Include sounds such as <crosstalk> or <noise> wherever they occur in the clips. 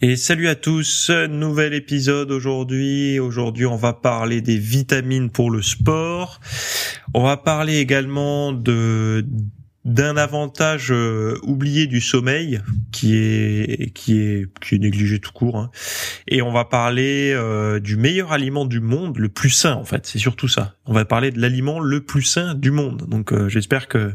Et salut à tous, nouvel épisode aujourd'hui. Aujourd'hui, on va parler des vitamines pour le sport. On va parler également de d'un avantage euh, oublié du sommeil qui est qui est qui est négligé tout court hein. et on va parler euh, du meilleur aliment du monde le plus sain en fait. C'est surtout ça. On va parler de l'aliment le plus sain du monde. Donc euh, j'espère que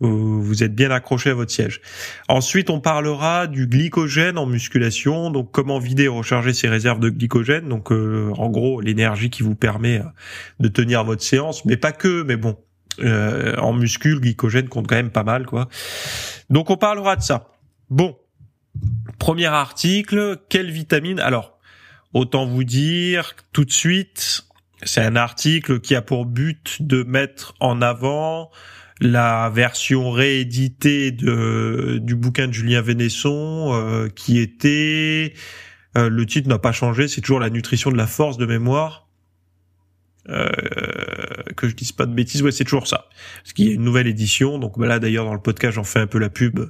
vous êtes bien accroché à votre siège. Ensuite on parlera du glycogène en musculation. Donc comment vider et recharger ses réserves de glycogène. Donc en gros l'énergie qui vous permet de tenir votre séance. Mais pas que mais bon euh, en muscule, glycogène compte quand même pas mal, quoi. Donc on parlera de ça. Bon, premier article, quelle vitamine? Alors, autant vous dire tout de suite, c'est un article qui a pour but de mettre en avant la version rééditée du bouquin de Julien Vénesson, euh, qui était euh, le titre n'a pas changé, c'est toujours la nutrition de la force de mémoire. Euh, que je dise pas de bêtises, ouais, c'est toujours ça. Parce qu'il y a une nouvelle édition, donc bah là d'ailleurs dans le podcast j'en fais un peu la pub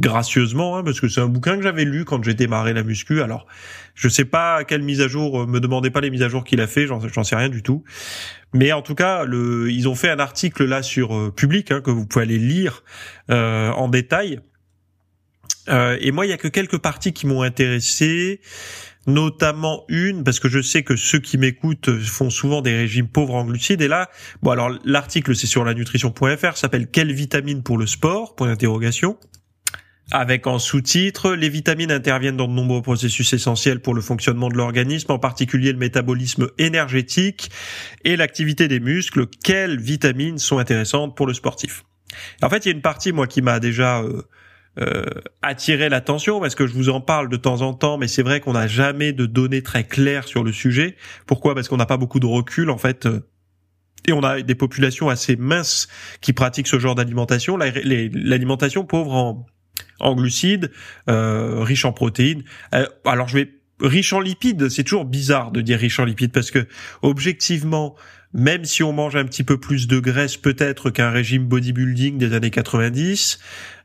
gracieusement, hein, parce que c'est un bouquin que j'avais lu quand j'ai démarré la muscu. Alors je sais pas quelle mise à jour, euh, me demandez pas les mises à jour qu'il a fait, j'en sais rien du tout. Mais en tout cas, le, ils ont fait un article là sur euh, Public hein, que vous pouvez aller lire euh, en détail. Euh, et moi, il y a que quelques parties qui m'ont intéressé notamment une, parce que je sais que ceux qui m'écoutent font souvent des régimes pauvres en glucides. Et là, bon alors l'article c'est sur la nutrition.fr, s'appelle Quelles vitamines pour le sport? Point d'interrogation. Avec en sous-titre, les vitamines interviennent dans de nombreux processus essentiels pour le fonctionnement de l'organisme, en particulier le métabolisme énergétique et l'activité des muscles. Quelles vitamines sont intéressantes pour le sportif? En fait, il y a une partie, moi, qui m'a déjà euh, euh, attirer l'attention parce que je vous en parle de temps en temps, mais c'est vrai qu'on n'a jamais de données très claires sur le sujet. Pourquoi? Parce qu'on n'a pas beaucoup de recul en fait. Euh, et on a des populations assez minces qui pratiquent ce genre d'alimentation. L'alimentation pauvre en, en glucides, euh, riche en protéines. Euh, alors je vais riche en lipides, c'est toujours bizarre de dire riche en lipides parce que objectivement, même si on mange un petit peu plus de graisse peut-être qu'un régime bodybuilding des années 90,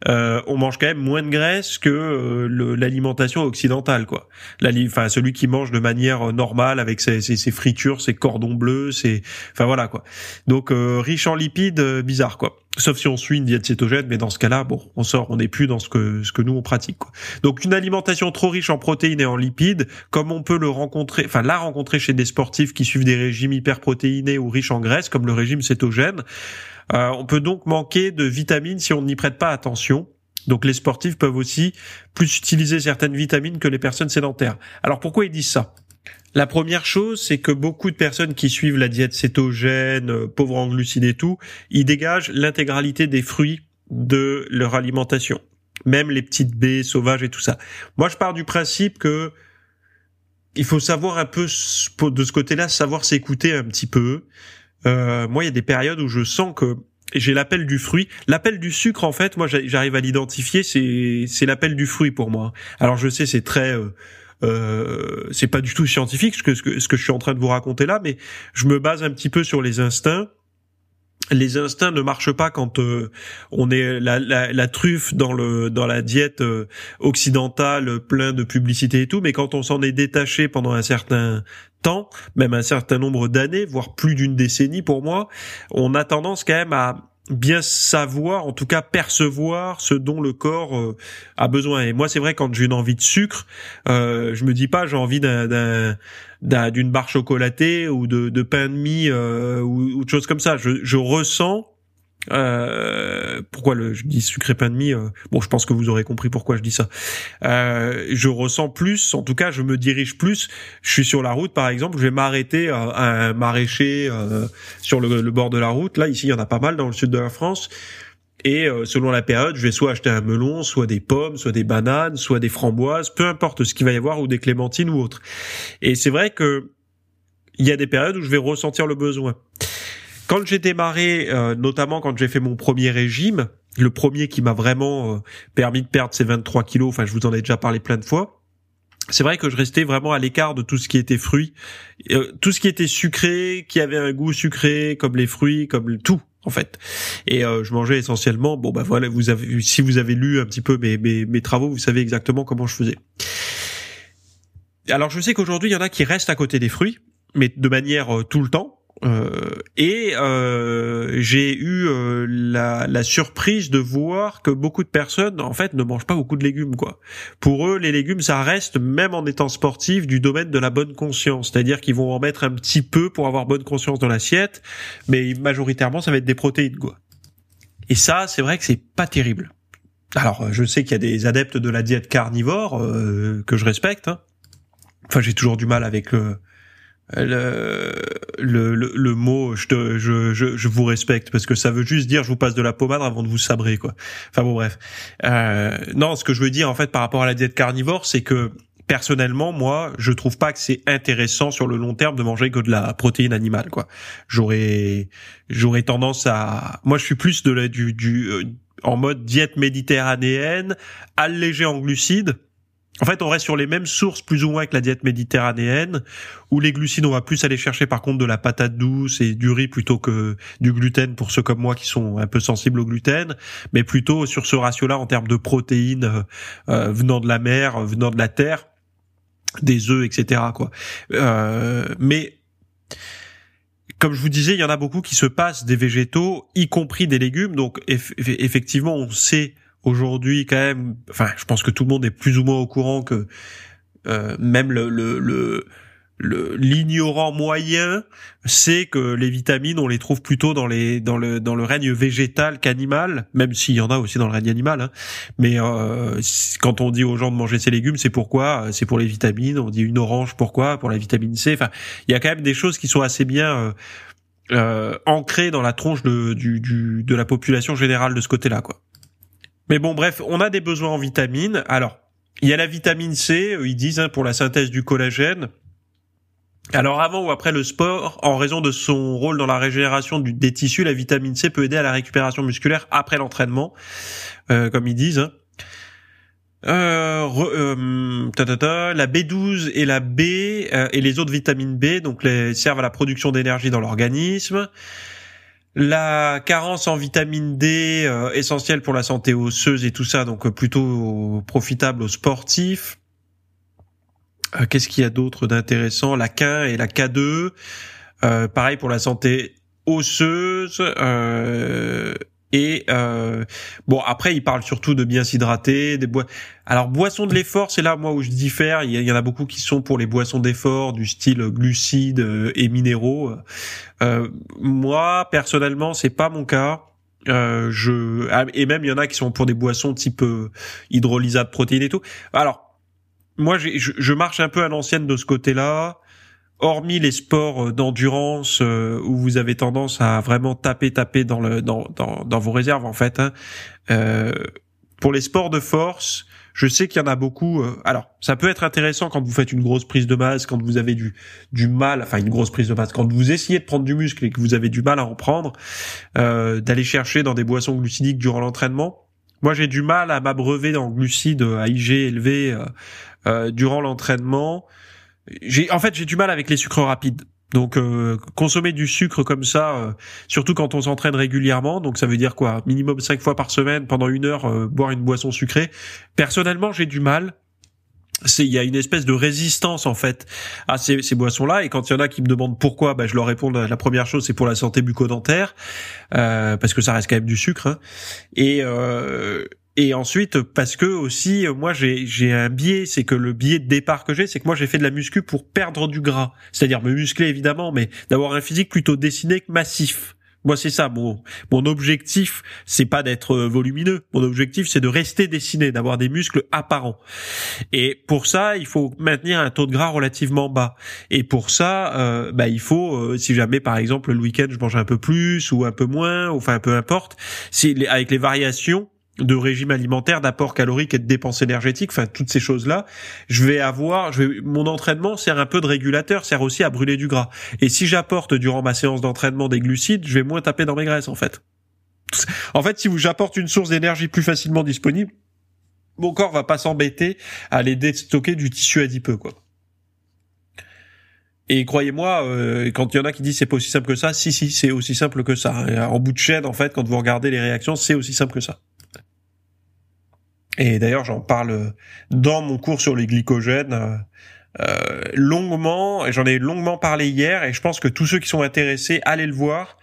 euh, on mange quand même moins de graisse que euh, l'alimentation occidentale, quoi. Enfin, celui qui mange de manière normale avec ses, ses, fritures, ses cordons bleus, c'est, enfin voilà quoi. Donc euh, riche en lipides, bizarre quoi. Sauf si on suit une diète cétogène, mais dans ce cas-là, bon, on sort, on n'est plus dans ce que ce que nous on pratique. Quoi. Donc une alimentation trop riche en protéines et en lipides, comme on peut le rencontrer, enfin la rencontrer chez des sportifs qui suivent des régimes hyperprotéinés ou riches en graisse, comme le régime cétogène, euh, on peut donc manquer de vitamines si on n'y prête pas attention. Donc les sportifs peuvent aussi plus utiliser certaines vitamines que les personnes sédentaires. Alors pourquoi ils disent ça? La première chose, c'est que beaucoup de personnes qui suivent la diète cétogène, euh, pauvre en glucides et tout, ils dégagent l'intégralité des fruits de leur alimentation, même les petites baies sauvages et tout ça. Moi, je pars du principe que il faut savoir un peu de ce côté-là, savoir s'écouter un petit peu. Euh, moi, il y a des périodes où je sens que j'ai l'appel du fruit. L'appel du sucre, en fait, moi, j'arrive à l'identifier. C'est c'est l'appel du fruit pour moi. Alors, je sais, c'est très euh, euh, c'est pas du tout scientifique ce que, ce que ce que je suis en train de vous raconter là, mais je me base un petit peu sur les instincts les instincts ne marchent pas quand euh, on est la, la, la, truffe dans le dans la diète euh, occidentale plein de publicité et tout mais quand on s'en est détaché pendant un certain temps même un certain nombre d'années voire plus d'une décennie pour moi on a tendance quand même à bien savoir, en tout cas percevoir ce dont le corps euh, a besoin. Et moi, c'est vrai quand j'ai une envie de sucre, euh, je me dis pas j'ai envie d'un d'une barre chocolatée ou de, de pain de mie euh, ou, ou de choses comme ça. Je, je ressens euh, pourquoi le, je dis sucré pain de mie euh, Bon, je pense que vous aurez compris pourquoi je dis ça. Euh, je ressens plus, en tout cas, je me dirige plus. Je suis sur la route, par exemple, je vais m'arrêter à, un maraîcher sur le, le, bord de la route. Là, ici, il y en a pas mal dans le sud de la France. Et euh, selon la période, je vais soit acheter un melon, soit des pommes, soit des bananes, soit des framboises, peu importe ce qu'il va y avoir, ou des clémentines ou autre. Et c'est vrai que il y a des périodes où je vais ressentir le besoin. Quand j'ai démarré, euh, notamment quand j'ai fait mon premier régime, le premier qui m'a vraiment euh, permis de perdre ces 23 kilos, enfin je vous en ai déjà parlé plein de fois, c'est vrai que je restais vraiment à l'écart de tout ce qui était fruits, tout ce qui était sucré, qui avait un goût sucré, comme les fruits, comme tout en fait. Et euh, je mangeais essentiellement. Bon bah voilà, vous avez si vous avez lu un petit peu mes, mes, mes travaux, vous savez exactement comment je faisais. Alors je sais qu'aujourd'hui il y en a qui restent à côté des fruits, mais de manière euh, tout le temps. Euh, et euh, j'ai eu euh, la, la, surprise de voir que beaucoup de personnes en fait ne mangent pas beaucoup de légumes quoi. Pour eux, les légumes ça reste même en étant sportif du domaine de la bonne conscience, c'est-à-dire qu'ils vont en mettre un petit peu pour avoir bonne conscience dans l'assiette, mais majoritairement ça va être des protéines quoi. Et ça, c'est vrai que c'est pas terrible. Alors, je sais qu'il y a des adeptes de la diète carnivore que je respecte. Hein. Enfin, j'ai toujours du mal avec le, le, le, mot je, te, je, je, je, vous respecte parce que ça veut juste dire je vous passe de la pommade avant de vous sabrer quoi. Enfin bon bref. Euh, non, ce que je veux dire en fait par rapport à la diète carnivore, c'est que personnellement moi je trouve pas que c'est intéressant sur le long terme de manger que de la protéine animale quoi. J'aurais j'aurais tendance à moi je suis plus de la du du euh, en mode diète méditerranéenne allégée en glucides en fait, on reste sur les mêmes sources plus ou moins que la diète méditerranéenne, où les glucides, on va plus aller chercher par contre de la patate douce et du riz plutôt que du gluten pour ceux comme moi qui sont un peu sensibles au gluten, mais plutôt sur ce ratio-là en termes de protéines euh, euh, venant de la mer, venant de la terre, des œufs, etc. Quoi. Euh, mais comme je vous disais, il y en a beaucoup qui se passent des végétaux, y compris des légumes. Donc effectivement, on sait aujourd'hui quand même, enfin, je pense que tout le monde est plus ou moins au courant que euh, même le, le, le l'ignorant moyen c'est que les vitamines on les trouve plutôt dans les dans le dans le règne végétal qu'animal même s'il y en a aussi dans le règne animal hein. mais euh, quand on dit aux gens de manger ces légumes c'est pourquoi? C'est pour les vitamines. On dit une orange pourquoi? Pour la vitamine C. Enfin il y a quand même des choses qui sont assez bien euh, euh ancrées dans la tronche de du, du de la population générale de ce côté là quoi mais bon, bref, on a des besoins en vitamines. Alors, il y a la vitamine C, euh, ils disent, hein, pour la synthèse du collagène. Alors avant ou après le sport, en raison de son rôle dans la régénération des tissus, la vitamine C peut aider à la récupération musculaire après l'entraînement, euh, comme ils disent. Hein. Euh, euh la B12 et la B et les autres vitamines B donc servent à la production d'énergie dans l'organisme. La carence en vitamine D, euh, essentielle pour la santé osseuse et tout ça, donc euh, plutôt profitable aux sportifs. Euh, qu'est-ce qu'il y a d'autre d'intéressant? La K et la K2, pareil pour la santé osseuse. Et euh, bon, après, il parle surtout de bien s'hydrater, des bois. Alors, boissons de l'effort, c'est là moi où je diffère. Il y, en a beaucoup qui sont pour les boissons d'effort du style glucides euh, et minéraux. Euh, moi, personnellement, c'est pas mon cas. Euh, je ah, et même il y en a qui sont pour des boissons type euh, hydrolysate protéines et tout. Alors, moi, je, je marche un peu à l'ancienne de ce côté-là hormis les sports euh, d'endurance euh, où vous avez tendance à vraiment taper taper dans le dans dans, dans vos réserves en fait hein, euh, pour les sports de force je sais qu'il y en a beaucoup euh, alors ça peut être intéressant quand vous faites une grosse prise de masse quand vous avez du du mal enfin une grosse prise de masse quand vous essayez de prendre du muscle et que vous avez du mal à en prendre d'aller chercher dans des boissons glucidiques durant l'entraînement. Moi j'ai du mal à m'abreuver en glucides à IG élevé durant l'entraînement j'ai en fait j'ai du mal avec les sucres rapides. Donc euh, consommer du sucre comme ça, euh, surtout quand on s'entraîne régulièrement, donc ça veut dire quoi? Minimum cinq fois par semaine, pendant une heure, euh, boire une boisson sucrée. Personnellement, j'ai du mal. Il y a une espèce de résistance en fait à ces, ces boissons-là. Et quand il y en a qui me demandent pourquoi, bah, je leur réponds la première chose, c'est pour la santé bucco-dentaire, parce que ça reste quand même du sucre. Hein. Et et ensuite parce que aussi moi j'ai j'ai un biais c'est que le biais de départ que j'ai c'est que moi j'ai fait de la muscu pour perdre du gras c'est-à-dire me muscler évidemment mais d'avoir un physique plutôt dessiné que massif Moi, c'est ça. Mon, mon objectif, c'est pas d'être euh, volumineux. Mon objectif, c'est de rester dessiné, d'avoir des muscles apparents. Et pour ça, il faut maintenir un taux de gras relativement bas. Et pour ça, euh, bah, il faut, euh, si jamais, par exemple, le week-end, je mange un peu plus ou un peu moins, enfin, peu importe, si, avec les variations, de régime alimentaire, d'apport calorique et de dépenses énergétiques, enfin toutes ces choses-là, je vais avoir, je vais, mon entraînement sert un peu de régulateur, sert aussi à brûler du gras. Et si j'apporte durant ma séance d'entraînement des glucides, je vais moins taper dans mes graisses en fait. En fait, si j'apporte une source d'énergie plus facilement disponible, mon corps va pas s'embêter à aller déstocker du tissu adipeux quoi. Et croyez-moi, euh, quand il y en a qui disent c'est pas aussi simple que ça, si si, c'est aussi simple que ça. En bout de chaîne, en fait, quand vous regardez les réactions, c'est aussi simple que ça. Et d'ailleurs, j'en parle dans mon cours sur les glycogènes euh, euh longuement. J'en ai longuement parlé hier. Et je pense que tous ceux qui sont intéressés, allez le voir.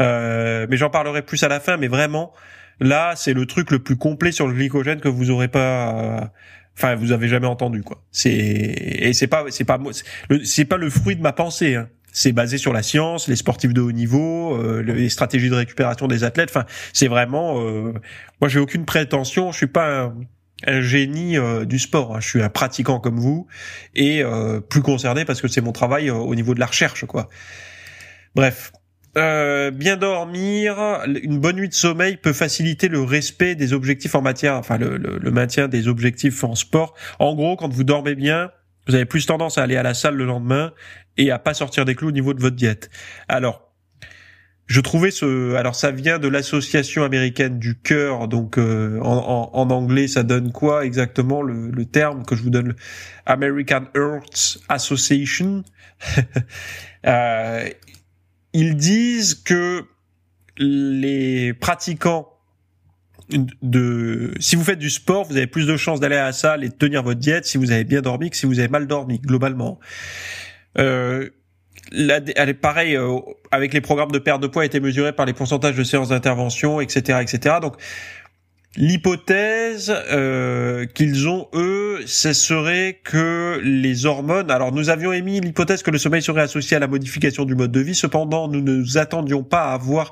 Euh, mais j'en parlerai plus à la fin. Mais vraiment, là, c'est le truc le plus complet sur le glycogène que vous aurez pas. Euh, enfin, vous avez jamais entendu quoi. C'est et c'est pas c'est pas c'est pas le fruit de ma pensée. Hein c'est basé sur la science, les sportifs de haut niveau, euh, les stratégies de récupération des athlètes. Enfin, c'est vraiment. Euh, moi, j'ai aucune prétention. Je suis pas un, génie euh, du sport. Hein. Je suis un pratiquant comme vous et plus concerné parce que c'est mon travail au niveau de la recherche, quoi. Bref. bien dormir, une bonne nuit de sommeil peut faciliter le respect des objectifs en matière, enfin le, le maintien des objectifs en sport. En gros, quand vous dormez bien, vous avez plus tendance à aller à la salle le lendemain et à pas sortir des clous au niveau de votre diète. Alors, je trouvais ce, alors ça vient de l'association américaine du cœur, donc euh, en, en, anglais ça donne quoi exactement le, le terme que je vous donne, American Heart Association. <laughs> euh, ils disent que les pratiquants de si vous faites du sport, vous avez plus de chances d'aller à la salle et de tenir votre diète si vous avez bien dormi que si vous avez mal dormi globalement. Euh, est pareil euh, avec les programmes de perte de poids a été mesuré par les pourcentages de séances d'intervention, etc., etc. Donc L'hypothèse euh, qu'ils ont eux, ce serait que les hormones. Alors nous avions émis l'hypothèse que le sommeil serait associé à la modification du mode de vie. Cependant, nous ne nous attendions pas à avoir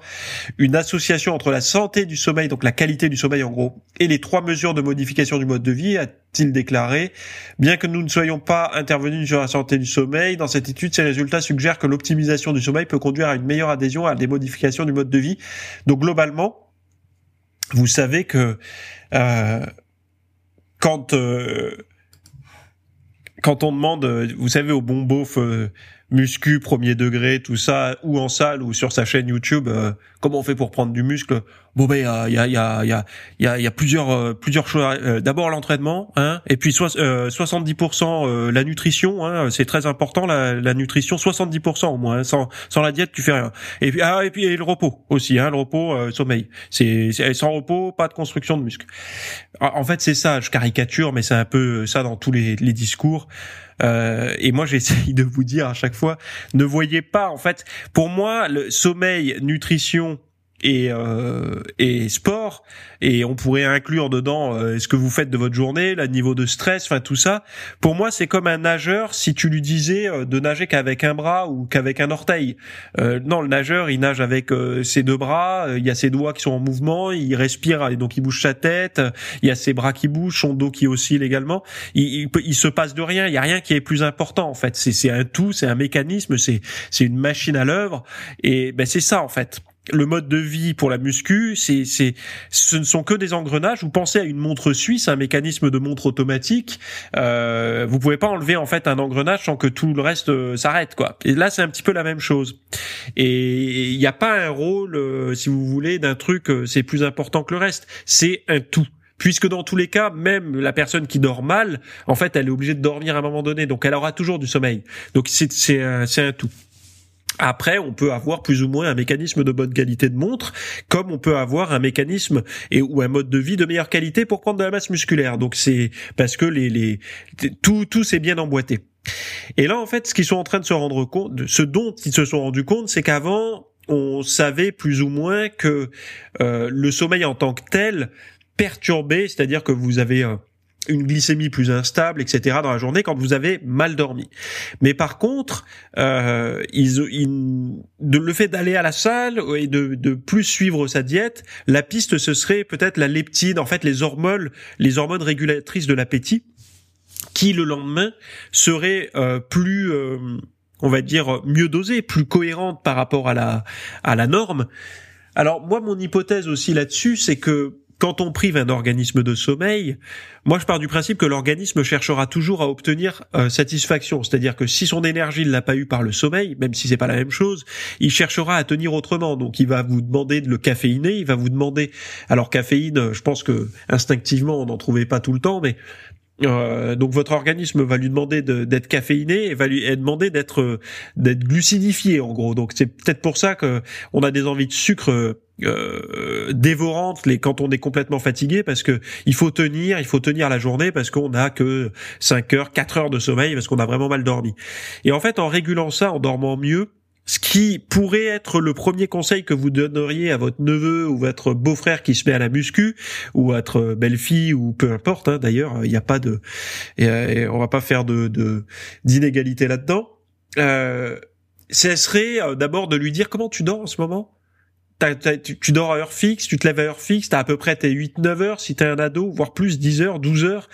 une association entre la santé du sommeil, donc la qualité du sommeil en gros, et les trois mesures de modification du mode de vie, a-t-il déclaré. Bien que nous ne soyons pas intervenus sur la santé du sommeil, dans cette étude, ces résultats suggèrent que l'optimisation du sommeil peut conduire à une meilleure adhésion à des modifications du mode de vie. Donc globalement vous savez que euh, quand euh, quand on demande, vous savez, au bon beauf euh, muscu premier degré, tout ça, ou en salle ou sur sa chaîne YouTube, euh, comment on fait pour prendre du muscle? Bon ben il y a y a y a y a, y a plusieurs euh, plusieurs choses. Euh, d'abord l'entraînement, hein, et puis so, 70% la nutrition, hein, c'est très important la, la nutrition, 70% au moins. Hein, sans sans la diète tu fais rien. Et puis ah et puis et le repos aussi, hein, le repos sommeil. C'est sans repos pas de construction de muscle. En fait c'est ça, je caricature, mais c'est un peu ça dans tous les discours. Euh, et moi, <laughs> j'essaye de vous dire à chaque fois, ne voyez pas, en fait, pour moi, le sommeil, nutrition et, euh, et sport et on pourrait inclure dedans euh, ce que vous faites de votre journée, le niveau de stress, enfin tout ça. Pour moi, c'est comme un nageur si tu lui disais euh, de nager qu'avec un bras ou qu'avec un orteil. Euh, non, le nageur, il nage avec ses deux bras, il y a ses doigts qui sont en mouvement, il respire et donc il bouge sa tête, il y a ses bras qui bougent, son dos qui oscille également. Il, il, il se passe de rien, il y a rien qui est plus important en fait. C'est un tout, c'est un mécanisme, c'est c'est une machine à l'œuvre et ben c'est ça en fait le mode de vie pour la muscu, c'est, c'est, ce ne sont que des engrenages. Vous pensez à une montre suisse, un mécanisme de montre automatique. Euh, vous pouvez pas enlever en fait un engrenage sans que tout le reste euh, s'arrête, quoi. Et là, c'est un petit peu la même chose. Et il n'y a pas un rôle, euh, si vous voulez, d'un truc, euh, c'est plus important que le reste. C'est un tout puisque dans tous les cas, même la personne qui dort mal, en fait, elle est obligée de dormir à un moment donné, donc elle aura toujours du sommeil. Donc c'est c'est c'est un tout. Après, on peut avoir plus ou moins un mécanisme de bonne qualité de montre, comme on peut avoir un mécanisme et ou un mode de vie de meilleure qualité pour prendre de la masse musculaire. Donc c'est parce que les, les tout tout s'est bien emboîté. Et là, en fait, ce qu'ils sont en train de se rendre compte, ce dont ils se sont rendus compte, c'est qu'avant, on savait plus ou moins que euh, le sommeil en tant que tel perturbé, c'est-à-dire que vous avez une glycémie plus instable, etc. dans la journée quand vous avez mal dormi. Mais par contre, euh, de, le fait d'aller à la salle et de, de plus suivre sa diète, la piste ce serait peut-être la leptine, en fait les hormones, les hormones régulatrices de l'appétit, qui le lendemain seraient euh, plus euh, on va dire mieux dosées, plus cohérentes par rapport à la à la norme. Alors moi mon hypothèse aussi là-dessus c'est que quand on prive un organisme de sommeil, moi je pars du principe que l'organisme cherchera toujours à obtenir euh, satisfaction, c'est-à-dire que si son énergie ne l'a pas eu par le sommeil, même si c'est pas la même chose, il cherchera à tenir autrement. Donc il va vous demander de le caféiner, il va vous demander alors caféine, je pense que instinctivement on n'en trouvait pas tout le temps, mais euh, donc votre organisme va lui demander d'être caféiné et va lui demander d'être d'être glucidifié en gros. Donc c'est peut-être pour ça que on a des envies de sucre euh, dévorante les quand on est complètement fatigué parce que il faut tenir, il faut tenir la journée parce qu'on a que 5 heures, 4 heures de sommeil parce qu'on a vraiment mal dormi. Et en fait, en régulant ça, en dormant mieux, ce qui pourrait être le premier conseil que vous donneriez à votre neveu ou votre beau-frère qui se met à la muscu ou votre belle-fille ou peu importe. Hein, D'ailleurs, il n'y a pas de, et, on va pas faire de d'inégalité là-dedans. Euh, ce serait euh, d'abord de lui dire comment tu dors en ce moment? Tu, dors à heure fixe, tu te lèves à heure fixe, t'as à peu près tes 8-9 heures si t'es un ado, voire plus 10 heures, 12 heures.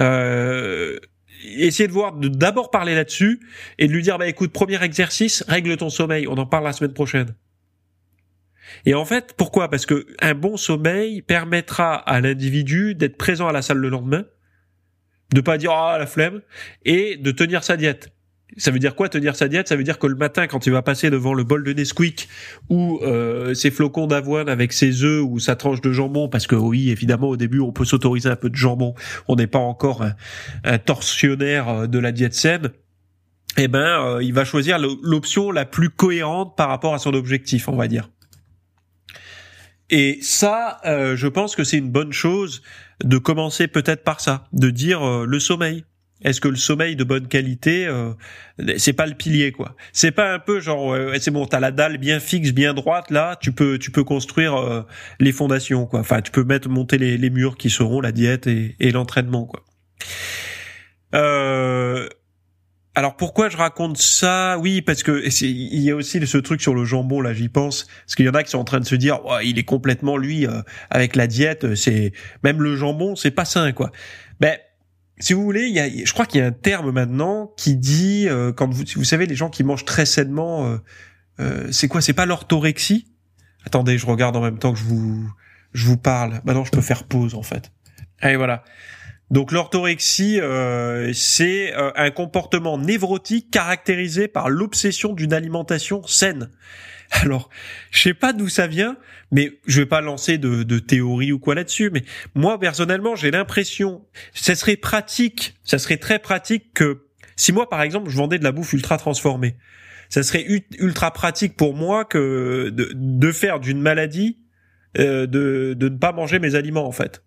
Euh, essayer de voir, d'abord parler là-dessus et de lui dire, bah écoute, premier exercice, règle ton sommeil, on en parle la semaine prochaine. Et en fait, pourquoi? Parce que un bon sommeil permettra à l'individu d'être présent à la salle le lendemain, de pas dire ah la flemme et de tenir sa diète. Ça veut dire quoi tenir sa diète? Ça veut dire que le matin, quand il va passer devant le bol de Nesquik ou euh, ses flocons d'avoine avec ses œufs ou sa tranche de jambon, parce que oui, évidemment, au début, on peut s'autoriser un peu de jambon. On n'est pas encore un, torsionnaire euh, de la diète saine. Eh ben, euh, il va choisir l'option la plus cohérente par rapport à son objectif, on va dire. Et ça, euh, je pense que c'est une bonne chose de commencer peut-être par ça, de dire le sommeil est-ce que le sommeil de bonne qualité, euh, c'est pas le pilier quoi C'est pas un peu genre, c'est bon, t'as la dalle bien fixe, bien droite là, tu peux, tu peux construire euh, les fondations quoi. Enfin, tu peux mettre monter les, les murs qui seront la diète et, et l'entraînement quoi. Euh, alors pourquoi je raconte ça? Oui, parce que il y a aussi ce truc sur le jambon là, j'y pense, parce qu'il y en a qui sont en train de se dire, il est complètement lui euh, avec la diète, c'est même le jambon, c'est pas sain quoi. Ben si vous voulez, il y a, je crois qu'il y a un terme maintenant qui dit euh, quand vous, vous savez, les gens qui mangent très sainement, euh, euh, c'est quoi? C'est pas l'orthorexie? Attendez, je regarde en même temps que je vous, je vous parle. Maintenant, je peux faire pause en fait. Allez, voilà. Donc l'orthorexie, c'est un comportement névrotique caractérisé par l'obsession d'une alimentation saine. <laughs> Alors, je sais pas d'où ça vient, mais je vais pas lancer de, de théorie ou quoi là-dessus. Mais moi personnellement, j'ai l'impression, ça serait pratique, ça serait très pratique que si moi par exemple je vendais de la bouffe ultra transformée, ça serait ultra pratique pour moi que de, de faire d'une maladie euh, de, de ne pas manger mes aliments en fait.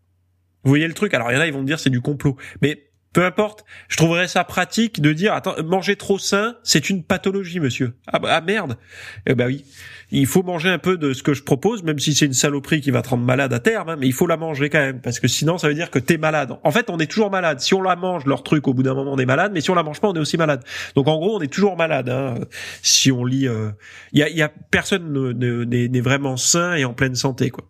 Vous voyez le truc Alors il y en a, ils vont me dire c'est du complot, mais peu importe, je trouverais ça pratique de dire attends, manger trop sain, c'est une pathologie, monsieur. Ah, bah, ah merde. Eh ben oui il faut manger un peu de ce que je propose, même si c'est une saloperie qui va te rendre malade à terme, hein, mais il faut la manger quand même, parce que sinon ça veut dire que t'es malade. En fait, on est toujours malade. Si on la mange, leur truc, au bout d'un moment, on est malade, mais si on la mange pas, on est aussi malade. Donc en gros, on est toujours malade. Hein, si on lit, il euh, y, a, y a personne n'est vraiment sain et en pleine santé, quoi.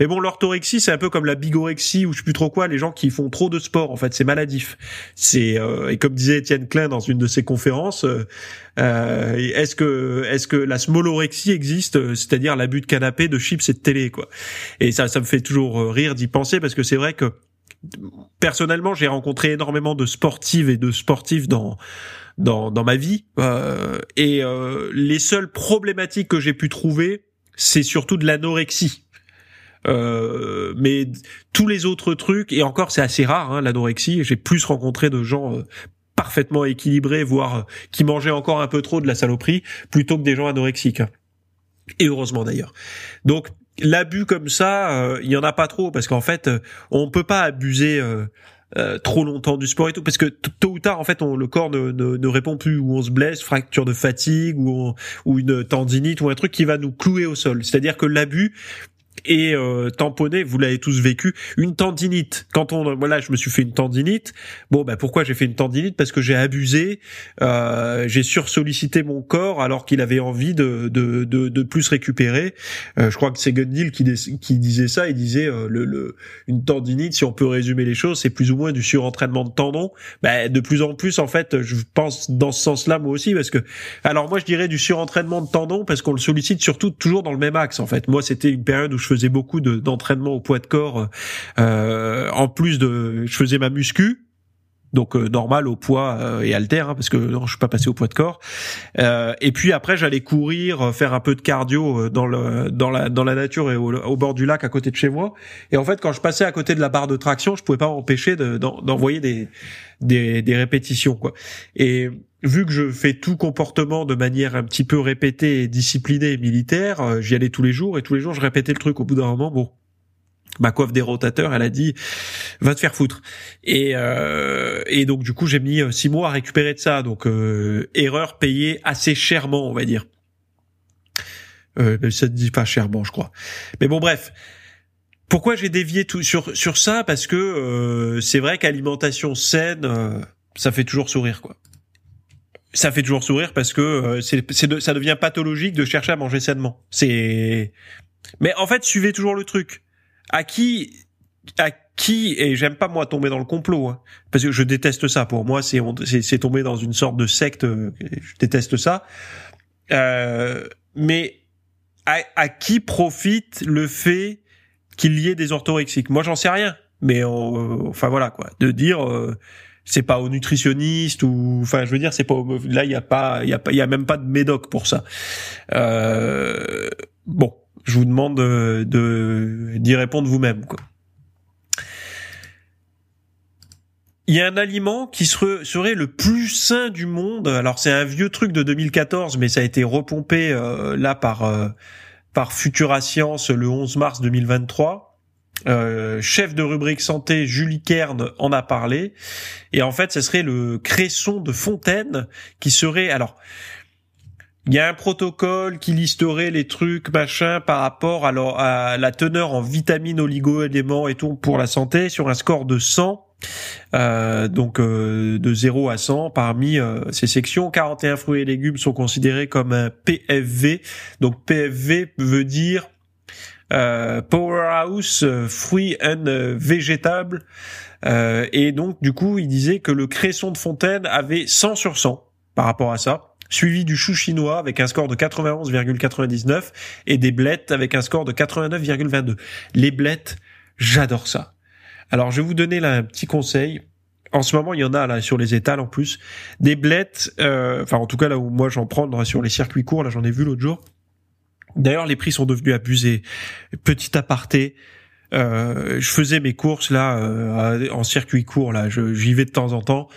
Mais bon, l'orthorexie, c'est un peu comme la bigorexie ou je sais plus trop quoi, les gens qui font trop de sport. En fait, c'est maladif. C'est euh, et comme disait Étienne Klein dans une de ses conférences. Euh, euh, est-ce que est-ce que la smolorexie existe, euh, c'est-à-dire l'abus de canapé, de chips et de télé, quoi? Et ça, ça me fait toujours euh, rire d'y penser parce que c'est vrai que personnellement, j'ai rencontré énormément de sportives et de sportifs dans dans, dans ma vie euh, et les seules problématiques que j'ai pu trouver, c'est surtout de l'anorexie. Euh, mais tous les autres trucs et encore c'est assez rare hein, l'anorexie j'ai plus rencontré de gens parfaitement équilibré, voire euh, qui mangeait encore un peu trop de la saloperie, plutôt que des gens anorexiques. Et heureusement d'ailleurs. Donc l'abus comme ça, euh, il y en a pas trop parce qu'en fait, euh, on peut pas abuser trop longtemps du sport et tout parce que tôt ou tard en fait on, le corps ne, ne, répond plus ou on se blesse fracture de fatigue ou, ou une tendinite ou un truc qui va nous clouer au sol c'est à dire que l'abus et euh, tamponner, vous l'avez tous vécu, une tendinite. Quand on, voilà, je me suis fait une tendinite. Bon, ben pourquoi j'ai fait une tendinite? Parce que j'ai abusé, euh, j'ai sursollicité mon corps alors qu'il avait envie de de, de, de plus récupérer. Euh, je crois que c'est Gundil qui, qui disait ça. Il disait euh, le, le, une tendinite, si on peut résumer les choses, c'est plus ou moins du surentraînement de tendons. Ben, de plus en plus, en fait, je pense dans ce sens-là moi aussi, parce que alors moi je dirais du surentraînement de tendons parce qu'on le sollicite surtout toujours dans le même axe. En fait, moi c'était une période où je faisais beaucoup d'entraînement au poids de corps. Euh, en plus de, je faisais ma muscu, donc euh, normal au poids euh, et alter hein, parce que non je suis pas passé au poids de corps. Euh, et puis après j'allais courir faire un peu de cardio dans le dans la dans la nature et au, bord du lac à côté de chez moi. Et en fait quand je passais à côté de la barre de traction je pouvais pas m'empêcher d'envoyer des, des des répétitions quoi. Et vu que je fais tout comportement de manière un petit peu répétée et disciplinée et militaire j'y allais tous les jours et tous les jours je répétais le truc. Au bout d'un moment bon ma coiffe des rotateurs, elle a dit va te faire foutre. Et euh, et donc du coup j'ai mis euh, six mois à récupérer de ça. Donc euh, erreur payée assez chèrement, on va dire. Euh, ça ne dit pas chèrement, je crois. Mais bon bref. Pourquoi j'ai dévié tout sur sur ça? Parce que euh, c'est vrai qu'alimentation saine, ça fait toujours sourire quoi. Ça fait toujours sourire parce que c'est ça devient pathologique de chercher à manger sainement. C'est mais en fait suivez toujours le truc à qui à qui et j'aime pas moi tomber dans le complot hein, parce que je déteste ça pour moi c'est c'est tomber dans une sorte de secte euh, je déteste ça. Euh, mais à, à, qui profite le fait qu'il y ait des orthorexiques? Moi j'en sais rien. Mais enfin voilà quoi. De dire euh, c'est pas aux nutritionnistes ou enfin je veux dire c'est pas là il y a pas il y a pas il y a même pas de médoc pour ça. Euh, bon je vous demande de d'y répondre vous-même. Il y a un aliment qui serait, le plus sain du monde. Alors c'est un vieux truc de 2014, mais ça a été repompé euh, là par euh, par Futura Science le 11 mars 2023. Euh, chef de rubrique santé Julie Kern en a parlé et en fait ce serait le cresson de Fontaine qui serait alors il y a un protocole qui listerait les trucs machin par rapport à, à la teneur en vitamines, oligo-éléments et tout pour la santé sur un score de 100. Euh, donc euh, de 0 à 100 parmi euh, ces sections. 41 fruits et légumes sont considérés comme un PFV donc PFV veut dire Powerhouse Fruits and Vegetables et donc du coup il disait que le cresson de Fontaine avait 100 sur 100 par rapport à ça suivi du chou chinois avec un score de 91,99 et des blettes avec un score de 89,22. Les blettes, j'adore ça. Alors je vais vous donner là un petit conseil. En ce moment, il y en a là sur les étals en plus des blettes. Euh, enfin, en tout cas là où moi j'en prends sur les circuits courts, là j'en ai vu l'autre jour. D'ailleurs, les prix sont devenus abusés. Petit aparté. Euh, je faisais mes courses là euh, en circuit court là, j'y vais de temps en temps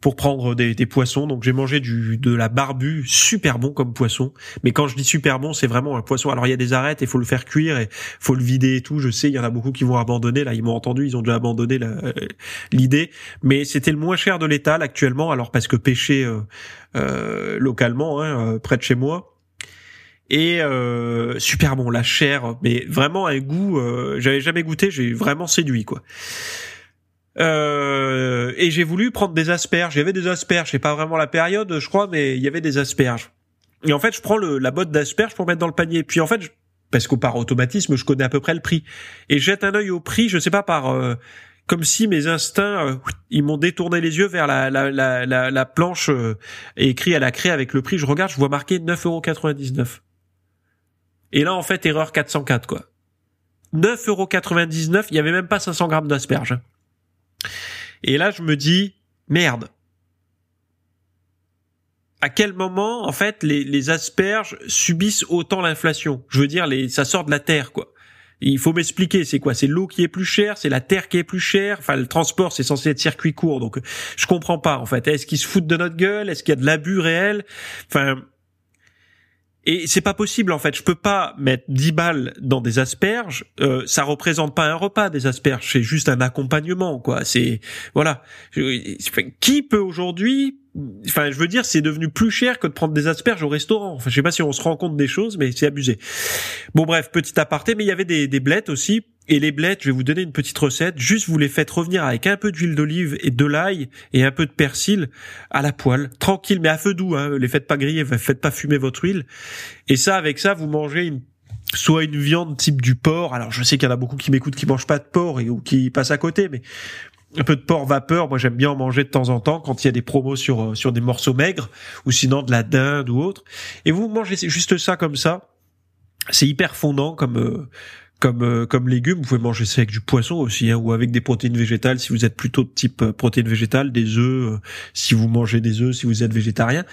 pour prendre des, des poissons. Donc j'ai mangé du de la barbu, super bon comme poisson. Mais quand je dis super bon, c'est vraiment un poisson. Alors il y a des arêtes, il faut le faire cuire et faut le vider et tout. Je sais, il y en a beaucoup qui vont abandonner. Là, ils m'ont entendu, ils ont déjà abandonné l'idée. Mais c'était le moins cher de l'étal actuellement. Alors parce que pêcher euh, euh, localement, hein, euh, près de chez moi. Et super bon, la chair, mais vraiment un goût. J'avais jamais goûté, j'ai vraiment séduit quoi. Euh, et j'ai voulu prendre des asperges. Il y avait des asperges, c'est pas vraiment la période, je crois, mais il y avait des asperges. Et en fait, je prends le, la botte d'asperges pour mettre dans le panier. Puis en fait, parce qu'au par automatisme, je connais à peu près le prix. Et je jette un œil au prix, je sais pas par, euh, comme si mes instincts, euh, ils m'ont détourné les yeux vers la, la, la, la, la planche écrit à la craie avec le prix. Je regarde, je vois marqué 9,99€. Et là, en fait, erreur 404, quoi. 9,99€, il y avait même pas 500 grammes d'asperges. Et là, je me dis, merde. À quel moment, en fait, les, les asperges subissent autant l'inflation? Je veux dire, les, ça sort de la terre, quoi. Il faut m'expliquer, c'est quoi? C'est l'eau qui est plus chère, c'est la terre qui est plus chère. Enfin, le transport, c'est censé être circuit court, donc je comprends pas en fait. Est-ce qu'ils se foutent de notre gueule? Est-ce qu'il y a de l'abus réel? Enfin, et c'est pas possible en fait. Je peux pas mettre 10 balles dans des asperges. Euh, ça représente pas un repas des asperges. C'est juste un accompagnement quoi. C'est voilà. Qui peut aujourd'hui enfin, je veux dire, c'est devenu plus cher que de prendre des asperges au restaurant. Enfin, je sais pas si on se rend compte des choses, mais c'est abusé. Bon, bref, petit aparté, mais il y avait des, des blettes aussi. Et les blettes, je vais vous donner une petite recette. Juste, vous les faites revenir avec un peu d'huile d'olive et de l'ail et un peu de persil à la poêle, tranquille, mais à feu doux. Hein. Les faites pas griller, faites pas fumer votre huile. Et ça, avec ça, vous mangez une soit une viande type du porc. Alors je sais qu'il y en a beaucoup qui m'écoutent qui mangent pas de porc et ou qui passent à côté, mais un peu de porc vapeur. Moi, j'aime bien en manger de temps en temps quand il y a des promos sur euh, sur des morceaux maigres ou sinon de la dinde ou autre. Et vous mangez juste ça comme ça. C'est hyper fondant comme euh, comme euh, comme légumes. Vous pouvez manger ça avec du poisson aussi hein, ou avec des protéines végétales si vous êtes plutôt de type protéines végétales, des œufs si vous mangez des œufs si vous êtes végétarien.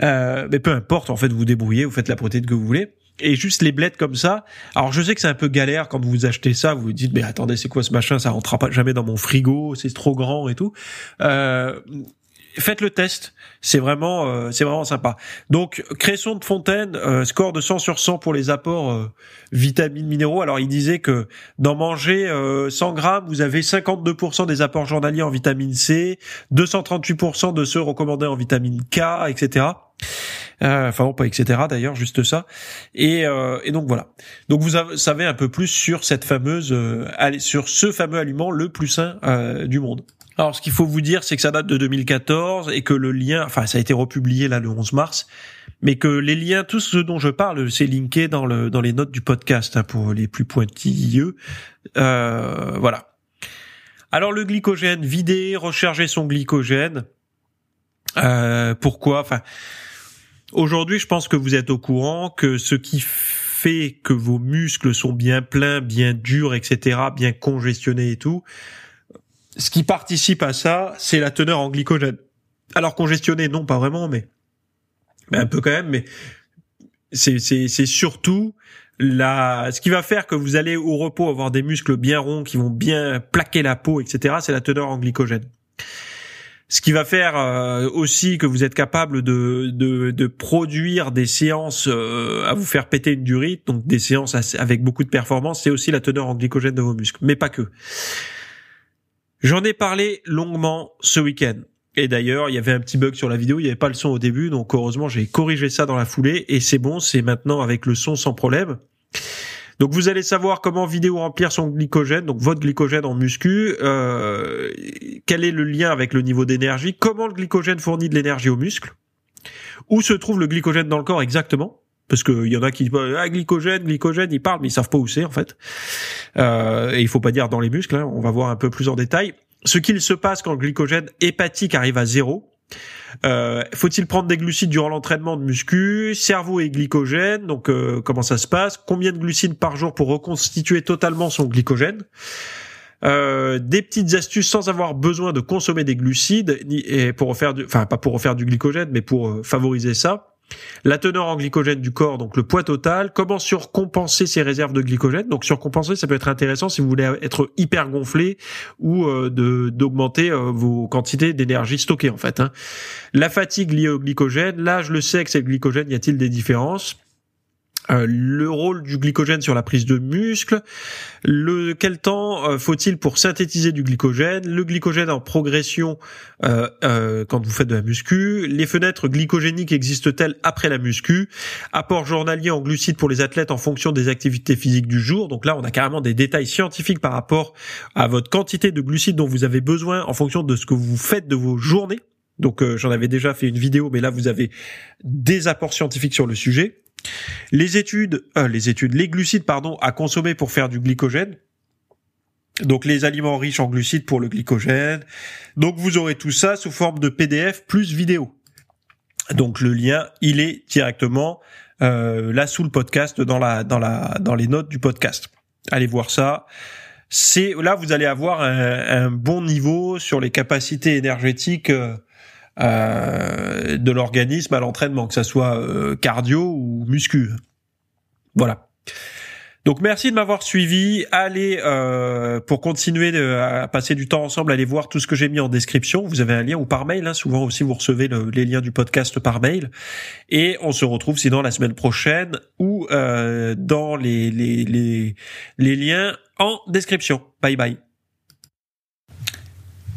mais peu importe, en fait, vous débrouillez, vous faites la protéine que vous voulez et juste les blettes comme ça. Alors je sais que c'est un peu galère quand vous achetez ça, vous vous dites mais attendez c'est quoi ce machin, ça rentrera pas jamais dans mon frigo, c'est trop grand et tout. Euh, faites le test, c'est vraiment euh, c'est vraiment sympa. Donc Cresson de Fontaine, euh, score de 100 sur 100 pour les apports euh, vitamines minéraux. Alors il disait que d'en manger 100 grammes, vous avez 52% des apports journaliers en vitamine C, 238% de ceux recommandés en vitamine K, etc. Euh, enfin bon, pas etc. D'ailleurs, juste ça. Et, euh, et donc voilà. Donc vous savez un peu plus sur cette fameuse, euh, sur ce fameux aliment le plus sain du monde. Alors, ce qu'il faut vous dire, c'est que ça date de 2014 et que le lien, enfin, ça a été republié là le 11 mars, mais que les liens, tout ce dont je parle, c'est linké dans le dans les notes du podcast hein, pour les plus pointilleux. Euh, voilà. Alors le glycogène, vider, recharger son glycogène. Euh, pourquoi? Enfin, Aujourd'hui, je pense que vous êtes au courant que ce qui fait que vos muscles sont bien pleins, bien durs, etc., bien congestionnés et tout, ce qui participe à ça, c'est la teneur en glycogène. Alors congestionné, non, pas vraiment, mais, mais un peu quand même. Mais c'est surtout la ce qui va faire que vous allez au repos avoir des muscles bien ronds qui vont bien plaquer la peau, etc. C'est la teneur en glycogène. Ce qui va faire euh, aussi que vous êtes capable de produire des séances euh, à vous faire péter une durite, donc des séances avec beaucoup de performance, c'est aussi la teneur en glycogène de vos muscles, mais pas que. J'en ai parlé longuement ce week-end. Et d'ailleurs, il y avait un petit bug sur la vidéo, il n'y avait pas le son au début, donc heureusement j'ai corrigé ça dans la foulée, et c'est bon, c'est maintenant avec le son sans problème. Donc vous allez savoir comment vidéo remplir son glycogène, donc votre glycogène en muscu, euh, quel est le lien avec le niveau d'énergie, comment le glycogène fournit de l'énergie aux muscles, où se trouve le glycogène dans le corps exactement, parce qu'il y en a qui disent ah, glycogène, glycogène, ils parlent mais ils savent pas où c'est en fait. Euh, et il faut pas dire dans les muscles, hein, on va voir un peu plus en détail. Ce qu'il se passe quand le glycogène hépatique arrive à zéro, euh, faut-il prendre des glucides durant l'entraînement de muscu Cerveau et glycogène, donc euh, comment ça se passe Combien de glucides par jour pour reconstituer totalement son glycogène euh, des petites astuces sans avoir besoin de consommer des glucides et pour refaire du, enfin pas pour refaire du glycogène, mais pour favoriser ça la teneur en glycogène du corps, donc le poids total, comment surcompenser ses réserves de glycogène? Donc surcompenser, ça peut être intéressant si vous voulez être hyper gonflé ou euh, d'augmenter euh, vos quantités d'énergie stockées en fait. Hein. La fatigue liée au glycogène, là je le sais que c'est le glycogène, y a-t-il des différences? Euh, le rôle du glycogène sur la prise de muscle, le quel temps euh, faut-il pour synthétiser du glycogène, le glycogène en progression euh, quand vous faites de la muscu, les fenêtres glycogéniques existent-elles après la muscu, apport journalier en glucides pour les athlètes en fonction des activités physiques du jour. Donc là, on a carrément des détails scientifiques par rapport à votre quantité de glucides dont vous avez besoin en fonction de ce que vous faites de vos journées. Donc j'en avais déjà fait une vidéo, mais là vous avez des apports scientifiques sur le sujet. Les études, euh, les études, les glucides, pardon, à consommer pour faire du glycogène. Donc les aliments riches en glucides pour le glycogène. Donc vous aurez tout ça sous forme de PDF plus vidéo. Donc le lien, il est directement euh, là sous le podcast, dans la dans la dans les notes du podcast. Allez voir ça. C'est là vous allez avoir un, bon niveau sur les capacités énergétiques. Euh, euh, de l'organisme à l'entraînement, que ça soit euh, cardio ou muscu. Voilà. Donc merci de m'avoir suivi. Allez euh, pour continuer de, à passer du temps ensemble, allez voir tout ce que j'ai mis en description. Vous avez un lien ou par mail. Hein. souvent aussi vous recevez les liens du podcast par mail. Et on se retrouve sinon la semaine prochaine ou dans les, les, les, les liens en description. Bye bye.